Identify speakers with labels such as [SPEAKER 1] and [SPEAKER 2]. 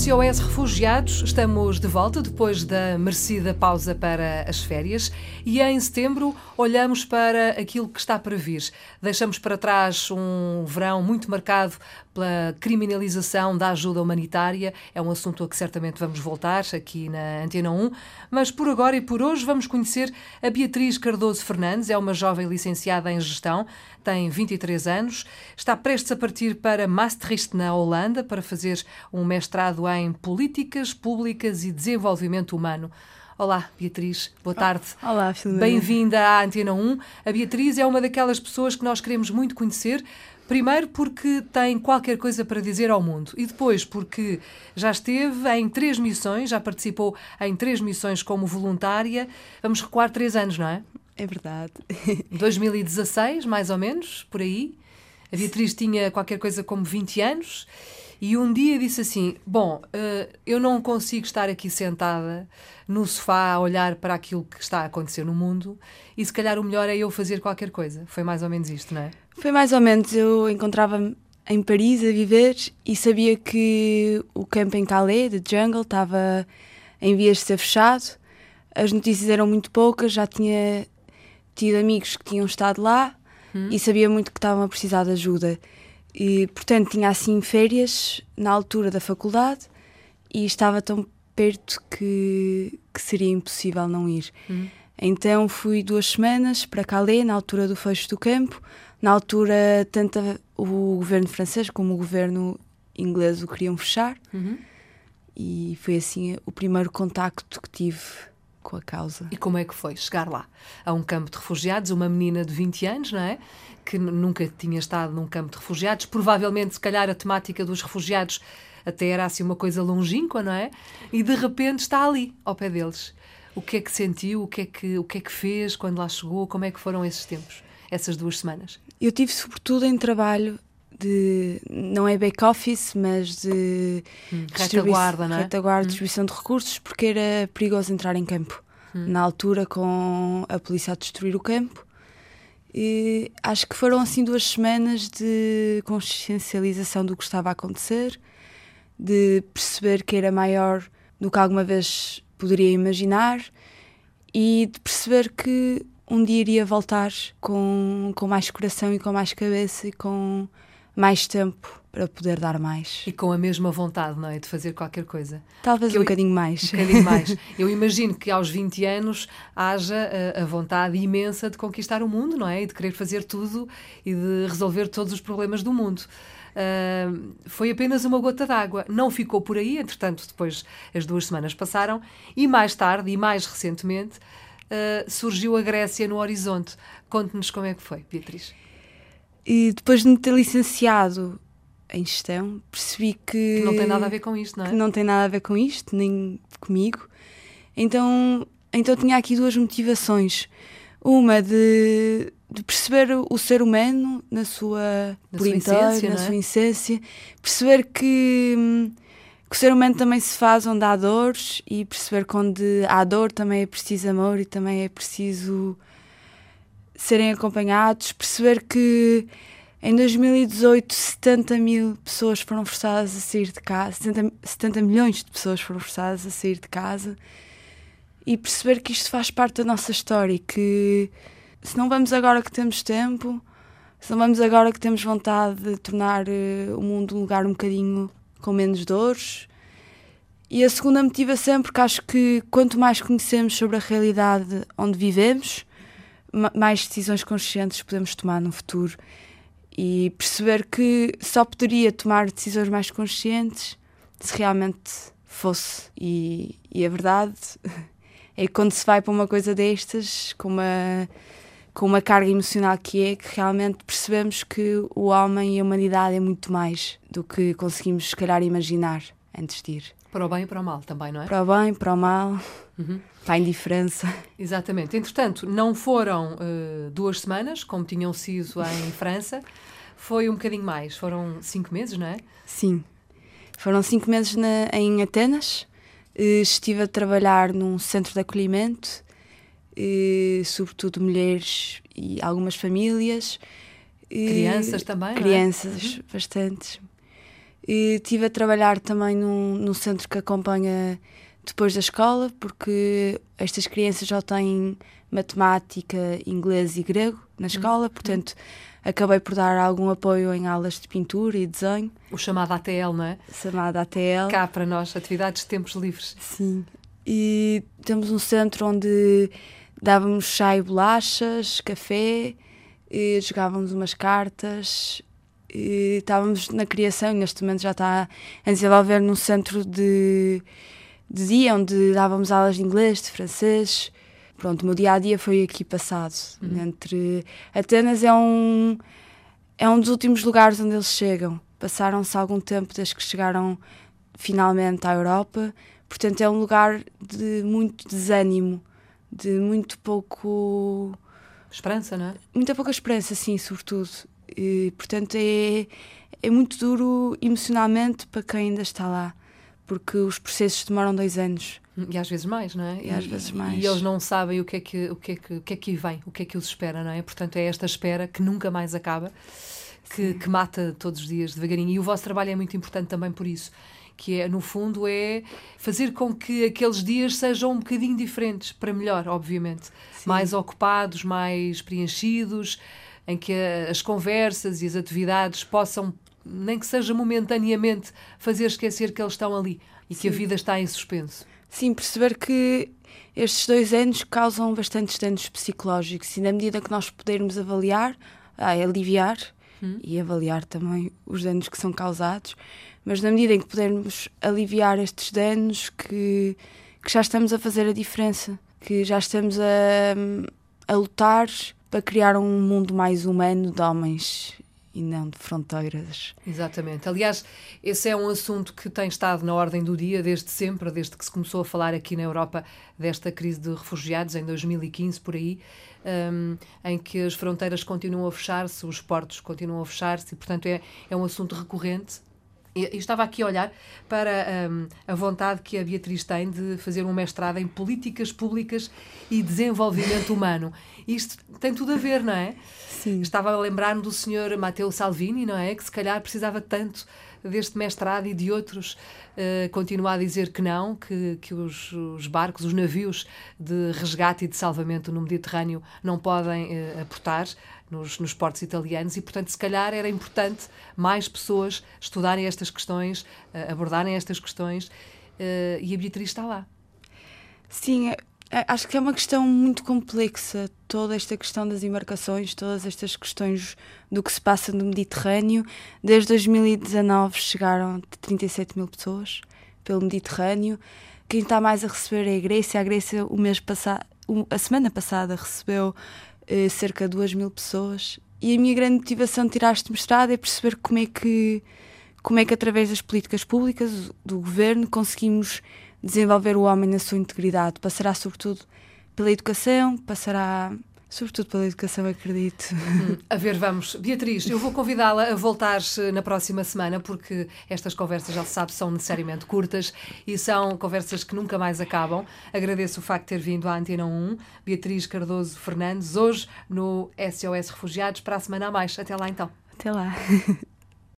[SPEAKER 1] SOS Refugiados, estamos de volta depois da merecida pausa para as férias e em setembro olhamos para aquilo que está para vir. Deixamos para trás um verão muito marcado pela criminalização da ajuda humanitária. É um assunto a que certamente vamos voltar aqui na Antena 1. Mas por agora e por hoje vamos conhecer a Beatriz Cardoso Fernandes. É uma jovem licenciada em gestão, tem 23 anos, está prestes a partir para Maastricht, na Holanda, para fazer um mestrado em Políticas Públicas e Desenvolvimento Humano. Olá, Beatriz, boa tarde.
[SPEAKER 2] Olá, Filomena.
[SPEAKER 1] Bem-vinda à Antena 1. A Beatriz é uma daquelas pessoas que nós queremos muito conhecer. Primeiro porque tem qualquer coisa para dizer ao mundo e depois porque já esteve em três missões, já participou em três missões como voluntária. Vamos recuar três anos, não é?
[SPEAKER 2] É verdade.
[SPEAKER 1] 2016, mais ou menos, por aí. A Beatriz tinha qualquer coisa como 20 anos e um dia disse assim: Bom, uh, eu não consigo estar aqui sentada no sofá a olhar para aquilo que está a acontecer no mundo e se calhar o melhor é eu fazer qualquer coisa. Foi mais ou menos isto, não é?
[SPEAKER 2] Foi mais ou menos. Eu encontrava-me em Paris a viver e sabia que o campo em Calais, de Jungle, estava em vias de ser fechado. As notícias eram muito poucas, já tinha tido amigos que tinham estado lá hum. e sabia muito que estavam a precisar de ajuda. E, portanto, tinha assim férias na altura da faculdade e estava tão perto que, que seria impossível não ir. Hum. Então fui duas semanas para Calais, na altura do fecho do campo. Na altura, tanto o governo francês como o governo inglês o queriam fechar. Uhum. E foi assim o primeiro contacto que tive com a causa.
[SPEAKER 1] E como é que foi chegar lá? A um campo de refugiados, uma menina de 20 anos, não é? Que nunca tinha estado num campo de refugiados. Provavelmente, se calhar, a temática dos refugiados até era assim uma coisa longínqua, não é? E de repente está ali, ao pé deles. O que é que sentiu? O que é que, o que, é que fez quando lá chegou? Como é que foram esses tempos, essas duas semanas?
[SPEAKER 2] Eu tive sobretudo em trabalho de não é back office, mas de
[SPEAKER 1] hum, retaguarda, não é?
[SPEAKER 2] retaguarda, hum. distribuição de recursos, porque era perigoso entrar em campo. Hum. Na altura, com a polícia a destruir o campo, e acho que foram assim duas semanas de consciencialização do que estava a acontecer, de perceber que era maior do que alguma vez poderia imaginar e de perceber que um dia iria voltar com, com mais coração e com mais cabeça e com mais tempo para poder dar mais.
[SPEAKER 1] E com a mesma vontade, não é? De fazer qualquer coisa.
[SPEAKER 2] Talvez um bocadinho mais.
[SPEAKER 1] Um bocadinho mais. Eu imagino que aos 20 anos haja a, eh, a, vontade imensa de conquistar o mundo, não é? E de querer fazer tudo e de resolver todos os problemas do mundo. Uh, foi apenas uma gota d'água. Não ficou por aí, entretanto, depois as duas semanas passaram e mais tarde e mais recentemente uh, surgiu a Grécia no horizonte. Conte-nos como é que foi, Beatriz.
[SPEAKER 2] E depois de me ter licenciado em gestão, percebi que,
[SPEAKER 1] que não tem nada a ver com isto, não é?
[SPEAKER 2] Que não tem nada a ver com isto, nem comigo. Então, então tinha aqui duas motivações. Uma de, de perceber o ser humano na sua
[SPEAKER 1] na
[SPEAKER 2] na
[SPEAKER 1] é?
[SPEAKER 2] sua essência, perceber que, que o ser humano também se faz onde há dores e perceber que onde há dor também é preciso amor e também é preciso serem acompanhados, perceber que em 2018 70 mil pessoas foram forçadas a sair de casa, 70, 70 milhões de pessoas foram forçadas a sair de casa e perceber que isto faz parte da nossa história e que se não vamos agora que temos tempo, se não vamos agora que temos vontade de tornar uh, o mundo um lugar um bocadinho com menos dores. E a segunda motivação, porque acho que quanto mais conhecemos sobre a realidade onde vivemos, mais decisões conscientes podemos tomar no futuro e perceber que só poderia tomar decisões mais conscientes se realmente fosse. E, e a verdade é que quando se vai para uma coisa destas, com uma, com uma carga emocional que é, que realmente percebemos que o homem e a humanidade é muito mais do que conseguimos, se calhar, imaginar antes de ir.
[SPEAKER 1] Para o bem e para o mal também, não é?
[SPEAKER 2] Para o bem, para o mal. Uhum para a indiferença.
[SPEAKER 1] Exatamente. Entretanto, não foram uh, duas semanas, como tinham sido em França, foi um bocadinho mais. Foram cinco meses, não é?
[SPEAKER 2] Sim. Foram cinco meses na, em Atenas. Uh, estive a trabalhar num centro de acolhimento, uh, sobretudo mulheres e algumas famílias.
[SPEAKER 1] Crianças também,
[SPEAKER 2] Crianças,
[SPEAKER 1] é?
[SPEAKER 2] bastantes. E estive a trabalhar também num, num centro que acompanha depois da escola, porque estas crianças já têm matemática, inglês e grego na uhum. escola, uhum. portanto acabei por dar algum apoio em aulas de pintura e desenho.
[SPEAKER 1] O chamado ATL, não é?
[SPEAKER 2] Chamado ATL.
[SPEAKER 1] Cá para nós, atividades de tempos livres.
[SPEAKER 2] Sim. E temos um centro onde dávamos chá e bolachas, café, e jogávamos umas cartas. E estávamos na criação, neste momento já está a desenvolver num centro de, de dia onde dávamos aulas de inglês, de francês, pronto, o meu dia a dia foi aqui passado. Uhum. Entre Atenas é um é um dos últimos lugares onde eles chegam. Passaram-se algum tempo desde que chegaram finalmente à Europa, portanto é um lugar de muito desânimo, de muito pouco
[SPEAKER 1] esperança, não é?
[SPEAKER 2] Muita pouca esperança, sim, sobretudo. E, portanto é é muito duro emocionalmente para quem ainda está lá, porque os processos demoram dois anos.
[SPEAKER 1] E às vezes mais, não é?
[SPEAKER 2] E, às vezes mais.
[SPEAKER 1] E eles não sabem o que é que o que é que, o que é que vem, o que é que os espera, não é? Portanto, é esta espera que nunca mais acaba, que, que mata todos os dias devagarinho. E o vosso trabalho é muito importante também por isso, que é no fundo é fazer com que aqueles dias sejam um bocadinho diferentes, para melhor, obviamente, Sim. mais ocupados, mais preenchidos, em que as conversas e as atividades possam nem que seja momentaneamente fazer esquecer que eles estão ali e Sim. que a vida está em suspenso.
[SPEAKER 2] Sim, perceber que estes dois anos causam bastantes danos psicológicos e na medida que nós pudermos avaliar, ah, aliviar hum. e avaliar também os danos que são causados, mas na medida em que pudermos aliviar estes danos, que, que já estamos a fazer a diferença, que já estamos a, a lutar para criar um mundo mais humano de homens e não de fronteiras.
[SPEAKER 1] Exatamente. Aliás, esse é um assunto que tem estado na ordem do dia desde sempre, desde que se começou a falar aqui na Europa desta crise de refugiados, em 2015, por aí, um, em que as fronteiras continuam a fechar-se, os portos continuam a fechar-se, e, portanto, é, é um assunto recorrente eu estava aqui a olhar para um, a vontade que a Beatriz tem de fazer um mestrado em políticas públicas e desenvolvimento humano. Isto tem tudo a ver, não é?
[SPEAKER 2] Sim.
[SPEAKER 1] Estava a lembrar-me do senhor Matteo Salvini, não é? Que se calhar precisava tanto deste mestrado e de outros, uh, continua a dizer que não, que, que os, os, barcos, os navios de resgate e de salvamento no Mediterrâneo não podem uh, aportar nos, nos portos italianos e, portanto, se calhar era importante mais pessoas estudarem estas questões, uh, abordarem estas questões e a Beatriz está lá.
[SPEAKER 2] Sim, acho que é uma questão muito complexa, toda esta questão das embarcações, todas estas questões do que se passa no Mediterrâneo. Desde 2019 chegaram 37 mil pessoas pelo Mediterrâneo. Quem está mais a receber é a Grécia. A Grécia, o mês passado, a semana passada, recebeu eh, cerca de 2 mil pessoas. E a minha grande motivação de tirar este mestrado é perceber como é que, como é que através das políticas públicas do governo conseguimos desenvolver o homem na sua integridade. Passará sobretudo pela educação, passará Sobretudo pela educação, acredito.
[SPEAKER 1] Hum, a ver, vamos. Beatriz, eu vou convidá-la a voltar na próxima semana, porque estas conversas, já se sabe, são necessariamente curtas e são conversas que nunca mais acabam. Agradeço o facto de ter vindo à Antena 1. Beatriz Cardoso Fernandes, hoje no SOS Refugiados, para a semana a mais. Até lá então.
[SPEAKER 2] Até lá.